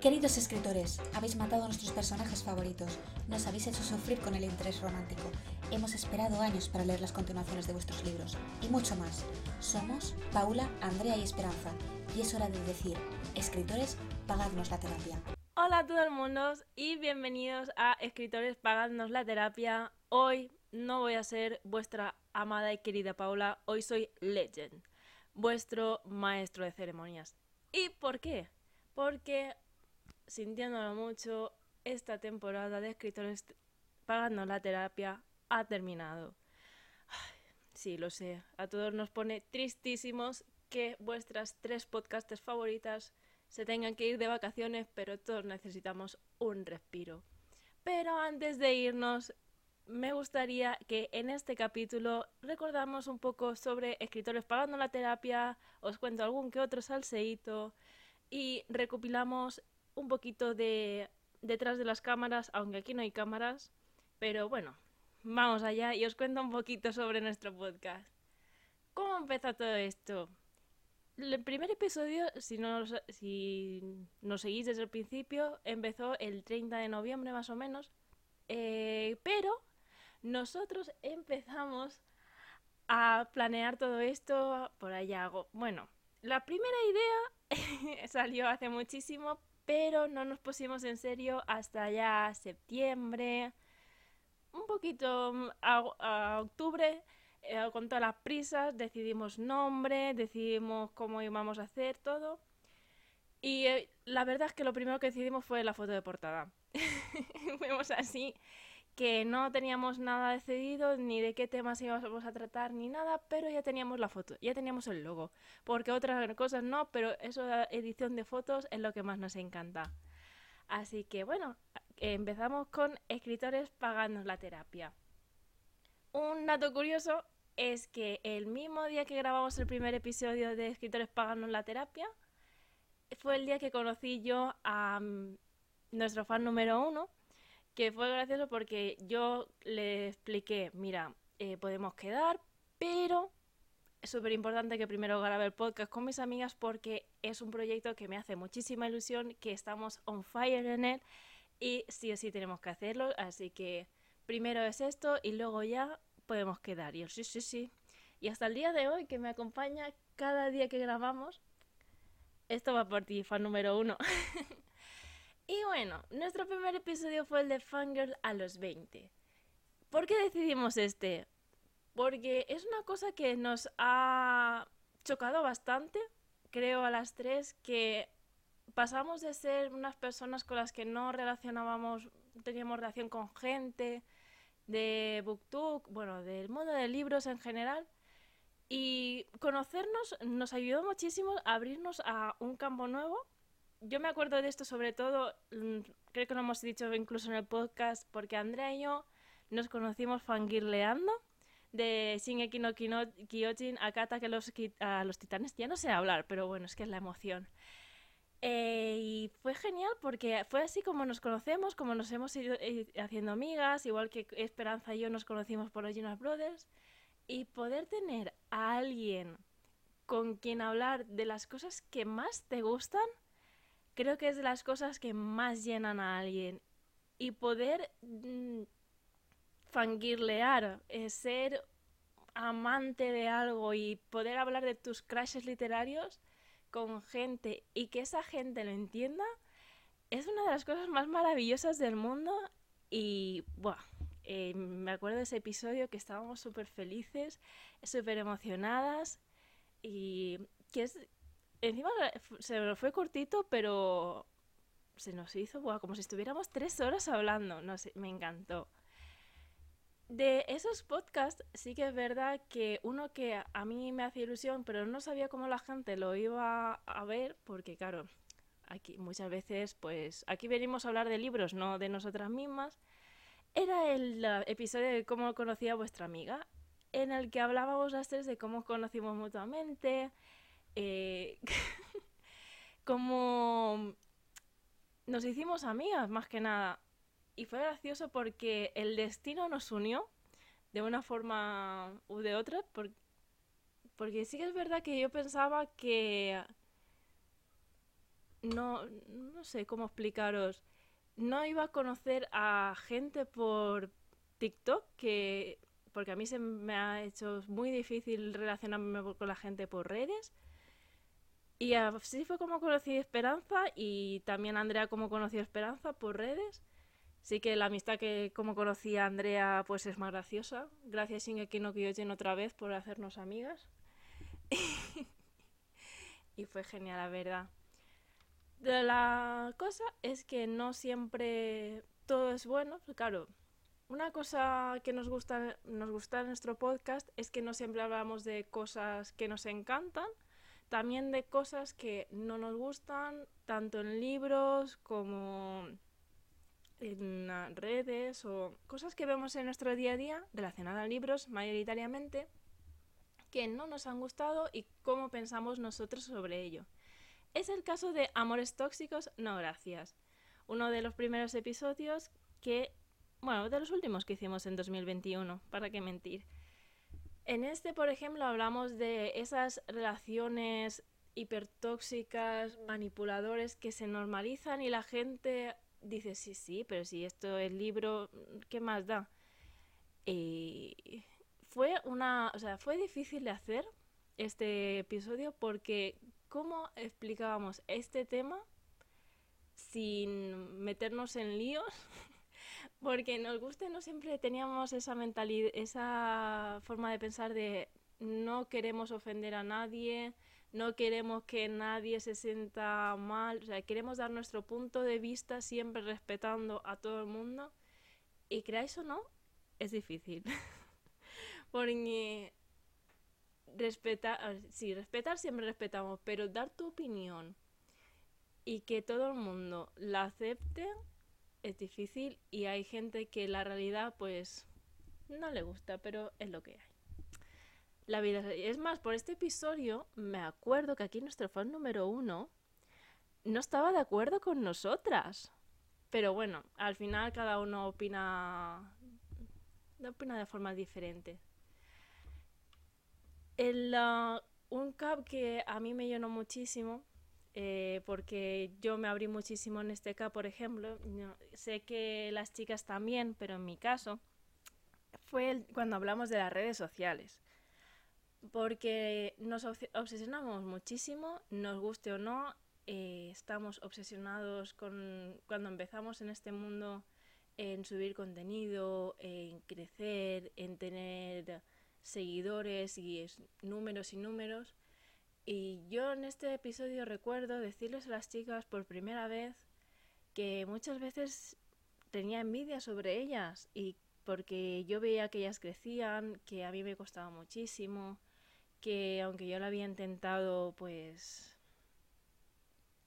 Queridos escritores, habéis matado a nuestros personajes favoritos, nos habéis hecho sufrir con el interés romántico, hemos esperado años para leer las continuaciones de vuestros libros y mucho más. Somos Paula, Andrea y Esperanza y es hora de decir, escritores, pagadnos la terapia. Hola a todo el mundo y bienvenidos a Escritores Pagadnos la Terapia. Hoy no voy a ser vuestra amada y querida Paula, hoy soy Legend, vuestro maestro de ceremonias. ¿Y por qué? Porque sintiéndolo mucho, esta temporada de escritores pagando la terapia ha terminado. sí, lo sé, a todos nos pone tristísimos que vuestras tres podcasters favoritas se tengan que ir de vacaciones, pero todos necesitamos un respiro. Pero antes de irnos, me gustaría que en este capítulo recordamos un poco sobre escritores pagando la terapia, os cuento algún que otro salseíto y recopilamos un poquito de detrás de las cámaras, aunque aquí no hay cámaras, pero bueno, vamos allá y os cuento un poquito sobre nuestro podcast. ¿Cómo empezó todo esto? El primer episodio, si no nos seguís desde el principio, empezó el 30 de noviembre más o menos, eh, pero nosotros empezamos a planear todo esto por allá. Bueno, la primera idea salió hace muchísimo, pero no nos pusimos en serio hasta ya septiembre, un poquito mm, a, octubre, eh, con todas las prisas, decidimos nombre, decidimos cómo íbamos a hacer todo. Y eh, la verdad es que lo primero que decidimos fue la foto de portada. Fuimos así que no teníamos nada decidido, ni de qué temas íbamos a tratar, ni nada, pero ya teníamos la foto, ya teníamos el logo. Porque otras cosas no, pero eso de edición de fotos es lo que más nos encanta. Así que bueno, empezamos con escritores pagando la terapia. Un dato curioso es que el mismo día que grabamos el primer episodio de Escritores pagando la terapia, fue el día que conocí yo a mm, nuestro fan número uno, que fue gracioso porque yo le expliqué, mira, eh, podemos quedar, pero es súper importante que primero grabe el podcast con mis amigas porque es un proyecto que me hace muchísima ilusión, que estamos on fire en él y sí o sí tenemos que hacerlo, así que primero es esto y luego ya podemos quedar. Y yo, sí, sí, sí. Y hasta el día de hoy que me acompaña cada día que grabamos, esto va por ti, fan número uno. Y bueno, nuestro primer episodio fue el de Fangirl a los 20. ¿Por qué decidimos este? Porque es una cosa que nos ha chocado bastante, creo a las tres, que pasamos de ser unas personas con las que no relacionábamos, teníamos relación con gente, de booktalk, bueno, del mundo de libros en general. Y conocernos nos ayudó muchísimo a abrirnos a un campo nuevo yo me acuerdo de esto sobre todo, mm, creo que lo hemos dicho incluso en el podcast, porque Andrea y yo nos conocimos fangirleando de Shingeki no Kyojin a Kata que los, a los titanes. Ya no sé hablar, pero bueno, es que es la emoción. Eh, y fue genial porque fue así como nos conocemos, como nos hemos ido eh, haciendo amigas, igual que Esperanza y yo nos conocimos por los Jonas Brothers. Y poder tener a alguien con quien hablar de las cosas que más te gustan creo que es de las cosas que más llenan a alguien. Y poder mm, fangirlear, eh, ser amante de algo y poder hablar de tus crashes literarios con gente y que esa gente lo entienda, es una de las cosas más maravillosas del mundo. Y, buah, eh, me acuerdo de ese episodio que estábamos súper felices, súper emocionadas y que es encima se nos fue cortito, pero se nos hizo como si estuviéramos tres horas hablando. No sé, me encantó. De esos podcasts, sí que es verdad que uno que a mí me hacía ilusión, pero no sabía cómo la gente lo iba a ver, porque claro, aquí muchas veces, pues, aquí venimos a hablar de libros, no de nosotras mismas. Era el episodio de cómo conocía a vuestra amiga, en el que hablábamos las tres de cómo conocimos mutuamente, eh, como nos hicimos amigas más que nada. Y fue gracioso porque el destino nos unió de una forma u de otra. porque sí que es verdad que yo pensaba que no, no sé cómo explicaros, no iba a conocer a gente por TikTok, que porque a mí se me ha hecho muy difícil relacionarme con la gente por redes. Y así fue como conocí Esperanza y también Andrea como conocí Esperanza por redes. Sí que la amistad que como conocí a Andrea pues es más graciosa. Gracias Shingeki no Kyojin otra vez por hacernos amigas. y fue genial, la verdad. La cosa es que no siempre todo es bueno. Claro, una cosa que nos gusta, nos gusta en nuestro podcast es que no siempre hablamos de cosas que nos encantan, también de cosas que no nos gustan, tanto en libros como en redes o cosas que vemos en nuestro día a día relacionadas a libros mayoritariamente que no nos han gustado y cómo pensamos nosotros sobre ello. Es el caso de Amores Tóxicos, no gracias. Uno de los primeros episodios que bueno, de los últimos que hicimos en 2021, para qué mentir. En este, por ejemplo, hablamos de esas relaciones hipertóxicas, manipuladores que se normalizan y la gente dice, sí, sí, pero si esto es libro, ¿qué más da? Fue una, o sea, fue difícil de hacer este episodio porque cómo explicábamos este tema sin meternos en líos porque nos guste, no siempre teníamos esa mentalidad, esa forma de pensar de no queremos ofender a nadie, no queremos que nadie se sienta mal, o sea, queremos dar nuestro punto de vista siempre respetando a todo el mundo. Y creáis o no, es difícil. Porque respetar, sí, respetar siempre respetamos, pero dar tu opinión y que todo el mundo la acepte es difícil y hay gente que la realidad pues no le gusta, pero es lo que hay. La vida es más, por este episodio me acuerdo que aquí nuestro fan número uno no estaba de acuerdo con nosotras. Pero bueno, al final cada uno opina, opina de forma diferente. El, uh, un cap que a mí me llenó muchísimo eh, porque yo me abrí muchísimo en este caso, por ejemplo. sé que las chicas también, pero en mi caso fue cuando hablamos de las redes sociales. Porque nos obsesionamos muchísimo, nos guste o no, eh, estamos obsesionados con cuando empezamos en este mundo en subir contenido, en crecer, en tener seguidores y números y números. Y yo en este episodio recuerdo decirles a las chicas por primera vez que muchas veces tenía envidia sobre ellas y porque yo veía que ellas crecían, que a mí me costaba muchísimo, que aunque yo lo había intentado, pues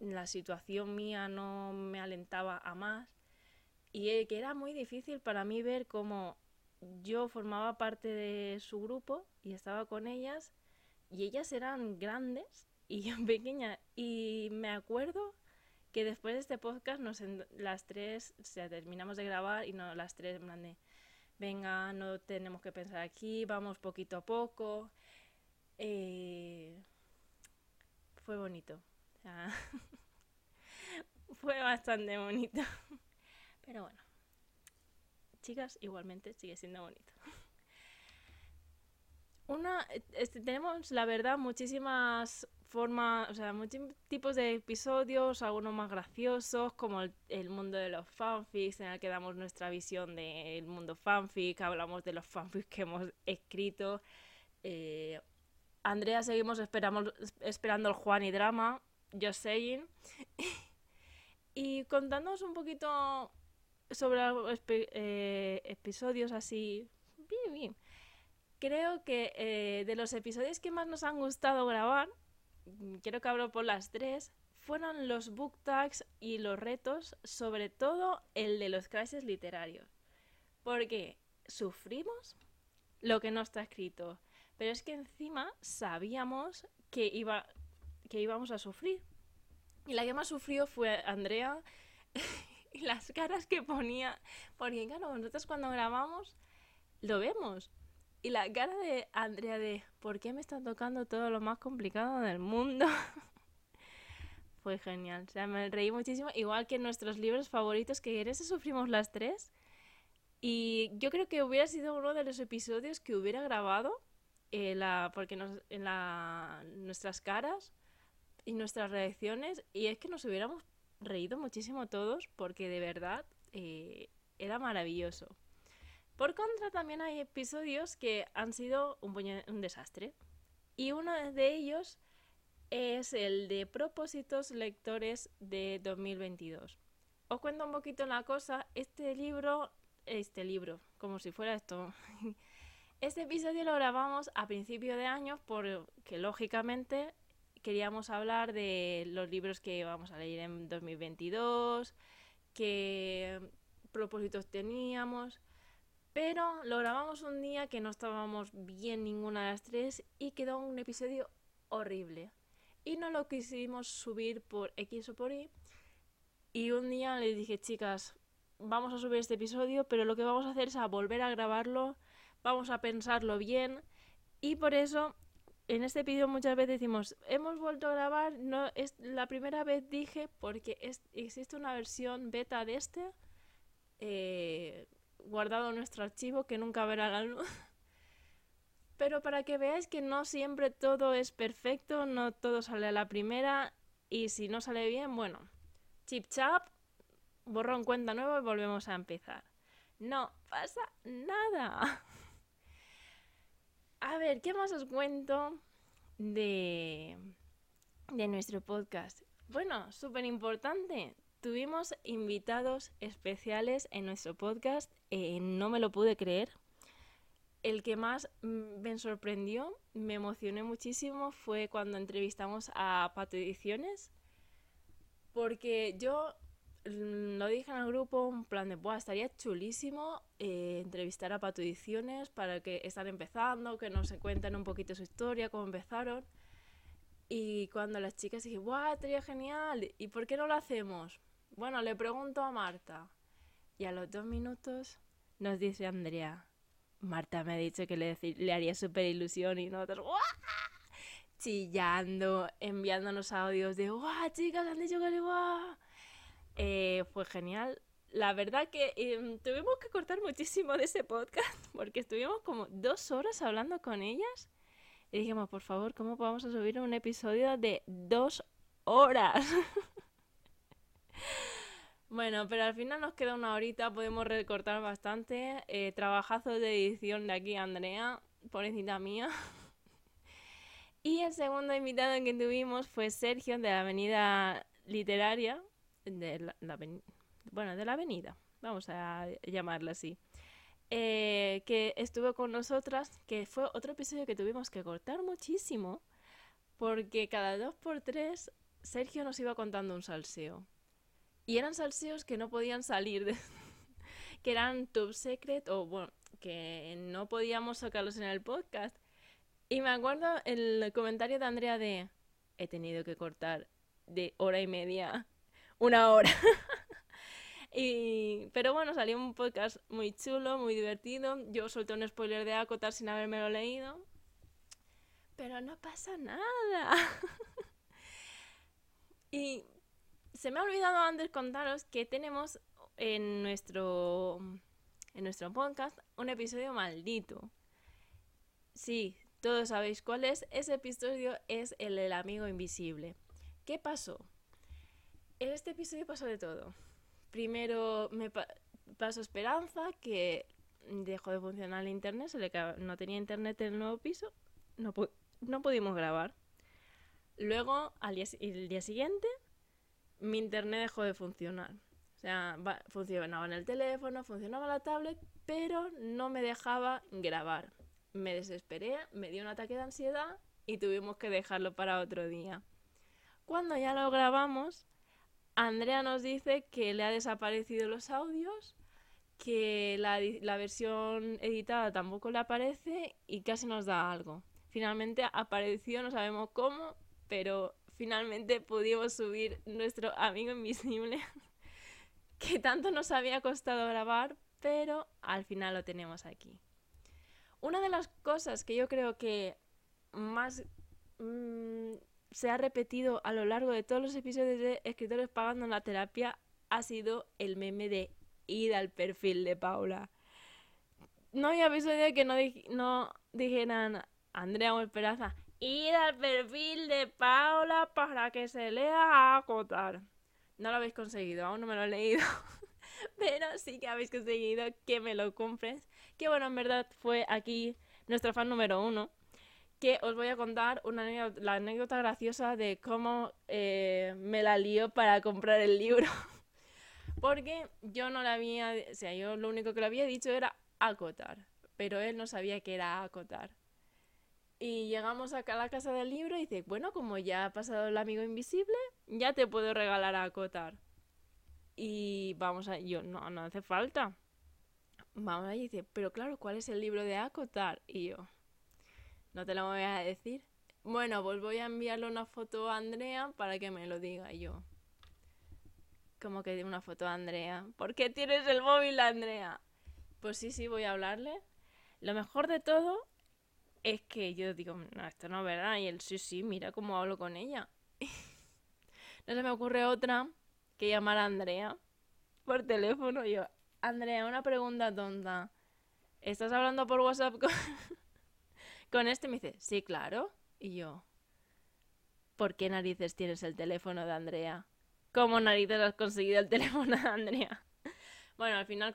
la situación mía no me alentaba a más. Y eh, que era muy difícil para mí ver cómo yo formaba parte de su grupo y estaba con ellas y ellas eran grandes y yo pequeña. Y me acuerdo que después de este podcast nos las tres, o sea, terminamos de grabar y no las tres en de, venga, no tenemos que pensar aquí, vamos poquito a poco. Eh, fue bonito. fue bastante bonito. Pero bueno, chicas, igualmente sigue siendo bonito una este, tenemos la verdad muchísimas formas, o sea, muchos tipos de episodios, algunos más graciosos, como el, mundo de los fanfics, en el que damos nuestra visión del mundo fanfic, hablamos de los fanfics que hemos escrito. Eh, Andrea seguimos esperamos, esperando el Juan y drama, just saying. y contándonos un poquito sobre eh, episodios así, bien, bien creo que eh, de los episodios que más nos han gustado grabar, mm, quiero que hablo por las tres, fueron los book tags y los retos, sobre todo el de los clases literarios. Porque sufrimos lo que no está escrito, pero es que encima sabíamos que, iba, que íbamos a sufrir. Y la que más sufrió fue Andrea y las caras que ponía, porque claro, nosotros cuando grabamos lo vemos, y la cara de Andrea de ¿por qué me está tocando todo lo más complicado del mundo? fue genial. O sea, me reí muchísimo, igual que nuestros libros favoritos, que en ese sufrimos las tres. Y yo creo que hubiera sido uno de los episodios que hubiera grabado, eh, la, porque en nuestras caras y nuestras reacciones, y es que nos hubiéramos reído muchísimo todos, porque de verdad eh, era maravilloso. Por contra, también hay episodios que han sido un, un desastre. Y uno de ellos es el de propósitos lectores de 2022. Os cuento un poquito la cosa. Este libro, este libro, como si fuera esto. Este episodio lo grabamos a principio de año porque lógicamente queríamos hablar de los libros que vamos a leer en 2022, qué propósitos teníamos. Pero lo grabamos un día que no estábamos bien ninguna de las tres y quedó un episodio horrible y no lo quisimos subir por X o por Y. Y un día le dije, chicas, vamos a subir este episodio, pero lo que vamos a hacer es a volver a grabarlo, vamos a pensarlo bien. Y por eso, en este episodio muchas veces decimos, hemos vuelto a grabar, no es la primera vez dije, porque existe una versión beta de este, eh, guardado nuestro archivo, que nunca verá la luz. Pero para que veáis que no siempre todo es perfecto, no todo sale a la primera y si no sale bien, bueno, chip chap, borrón cuenta nueva y volvemos a empezar. No pasa nada. A ver, ¿qué más os cuento de, de nuestro podcast? Bueno, súper importante. Tuvimos invitados especiales en nuestro podcast. Eh, no me lo pude creer el que más mm, me sorprendió, me emocioné muchísimo, fue cuando entrevistamos a Pato Ediciones, porque yo mm, lo dije en el grupo, un plan de, Buah, estaría chulísimo eh, entrevistar a Pato Ediciones para que están empezando, que nos cuenten un poquito su historia, cómo empezaron. Y cuando las chicas dije, ¡buah, estaría genial! ¿Y por qué no lo hacemos? Bueno, le pregunto a Marta. Y a los dos minutos nos dice Andrea, Marta me ha dicho que le, le haría súper ilusión y nosotros chillando, enviándonos audios de ¡guau, chicas! Han dicho que ¡guau! Eh, fue genial. La verdad que em, tuvimos que cortar muchísimo de ese podcast porque estuvimos como dos horas hablando con ellas y dijimos, por favor, ¿cómo podemos subir un episodio de dos horas? Bueno, pero al final nos queda una horita, podemos recortar bastante. Eh, trabajazos de edición de aquí, Andrea, pobrecita mía. y el segundo invitado que tuvimos fue Sergio de la Avenida Literaria, bueno, de la Avenida, vamos a llamarla así. Eh, que estuvo con nosotras, que fue otro episodio que tuvimos que cortar muchísimo, porque cada dos por tres Sergio nos iba contando un salseo. Y eran salseos que no podían salir, de... que eran top secret o bueno, que no podíamos sacarlos en el podcast. Y me acuerdo el comentario de Andrea de, he tenido que cortar de hora y media, una hora. y, pero bueno, salió un podcast muy chulo, muy divertido. Yo solté un spoiler de Acotar sin haberme leído. Pero no pasa nada. y se me ha olvidado antes contaros que tenemos en nuestro, en nuestro podcast un episodio maldito. Sí, todos sabéis cuál es. Ese episodio es el del amigo invisible. ¿Qué pasó? En este episodio pasó de todo. Primero me pasó Esperanza, que dejó de funcionar el internet, se le no tenía internet en el nuevo piso, no, no pudimos grabar. Luego, al el día siguiente, mi internet dejó de funcionar. O sea, funcionaba en el teléfono, funcionaba la tablet, pero no me dejaba grabar. Me desesperé, me dio un ataque de ansiedad y tuvimos que dejarlo para otro día. Cuando ya lo grabamos, Andrea nos dice que le ha desaparecido los audios, que la, la versión editada tampoco le aparece y casi nos da algo. Finalmente apareció, no sabemos cómo, pero finalmente pudimos subir nuestro amigo invisible que tanto nos había costado grabar, pero al final lo tenemos aquí. Una de las cosas que yo creo que más mm, se ha repetido a lo largo de todos los episodios de Escritores Pagando la Terapia ha sido el meme de ir al perfil de Paula. No había episodio que no, no dijeran Andrea o ir al perfil de Paula para que se lea a acotar. No lo habéis conseguido, aún no me lo he leído. Pero sí que habéis conseguido que me lo compres. Que bueno, en verdad fue aquí nuestro fan número uno. Que os voy a contar una anécdota, la anécdota graciosa de cómo eh, me la lío para comprar el libro. Porque yo no le había. O sea, yo lo único que le había dicho era acotar. Pero él no sabía que era acotar. Y llegamos acá a la casa del libro y dice, bueno, como ya ha pasado el amigo invisible, ya te puedo regalar a acotar. Y vamos a, yo, no, no hace falta. Vamos a y dice, pero claro, ¿cuál es el libro de acotar? Y yo, no te lo voy a decir. Bueno, pues voy a enviarle una foto a Andrea para que me lo diga. Yo, como que una foto a Andrea. ¿Por qué tienes el móvil, Andrea? Pues sí, sí, voy a hablarle. Lo mejor de todo es que yo digo, no, esto no es verdad. Y él, sí, sí, mira cómo hablo con ella. no se me ocurre otra que llamar a Andrea por teléfono. yo, Andrea, una pregunta tonta. ¿Estás hablando por WhatsApp con, con este? Y me dice, sí, claro. Y yo, ¿por qué narices tienes el teléfono de Andrea? ¿Cómo narices has conseguido el teléfono de Andrea? Bueno, al final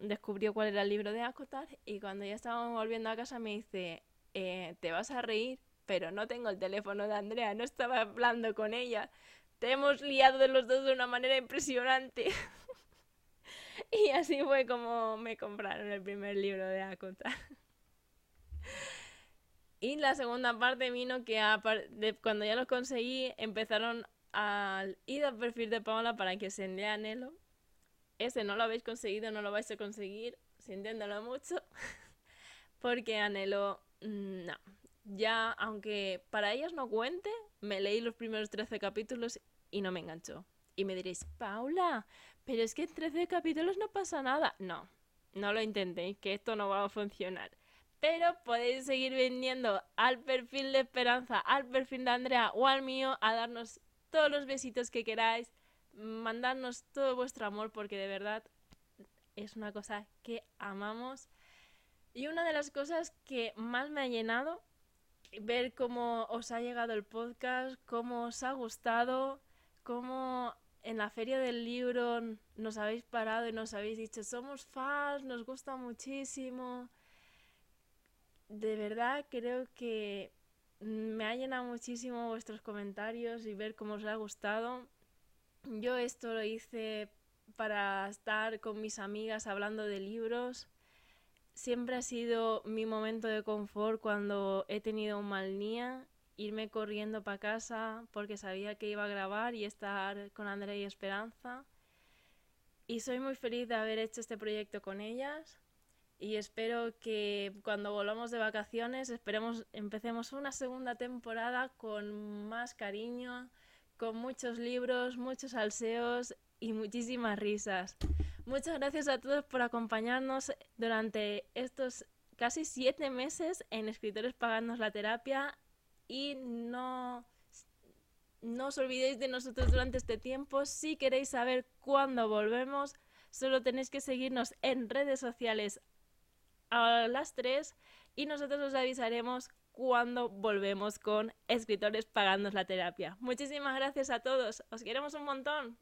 descubrió cuál era el libro de Acotar y cuando ya estábamos volviendo a casa me dice, eh, te vas a reír, pero no tengo el teléfono de Andrea, no estaba hablando con ella. Te hemos liado de los dos de una manera impresionante. y así fue como me compraron el primer libro de Acotar. y la segunda parte vino que cuando ya lo conseguí empezaron a ir al perfil de Paola para que se lea anhelo. Ese no lo habéis conseguido, no lo vais a conseguir, sintiéndolo mucho. Porque anhelo no. Ya, aunque para ellas no cuente, me leí los primeros 13 capítulos y no me enganchó. Y me diréis, Paula, pero es que en 13 capítulos no pasa nada. No, no lo intentéis, que esto no va a funcionar. Pero podéis seguir vendiendo al perfil de Esperanza, al perfil de Andrea o al mío a darnos todos los besitos que queráis, mandarnos todo vuestro amor porque de verdad es una cosa que amamos y una de las cosas que más me ha llenado, ver cómo os ha llegado el podcast, cómo os ha gustado, cómo en la feria del libro nos habéis parado y nos habéis dicho, somos fans, nos gusta muchísimo. De verdad creo que me ha llenado muchísimo vuestros comentarios y ver cómo os ha gustado. Yo esto lo hice para estar con mis amigas hablando de libros siempre ha sido mi momento de confort cuando he tenido un mal día, irme corriendo para casa porque sabía que iba a grabar y estar con Andrea y Esperanza. Y soy muy feliz de haber hecho este proyecto con ellas y espero que cuando volvamos de vacaciones esperemos empecemos una segunda temporada con más cariño, con muchos libros, muchos salseos y muchísimas risas. Muchas gracias a todos por acompañarnos durante estos casi siete meses en Escritores Pagándonos la Terapia y no, no os olvidéis de nosotros durante este tiempo. Si queréis saber cuándo volvemos, solo tenéis que seguirnos en redes sociales a las tres y nosotros os avisaremos cuando volvemos con Escritores Pagándonos la Terapia. Muchísimas gracias a todos. Os queremos un montón.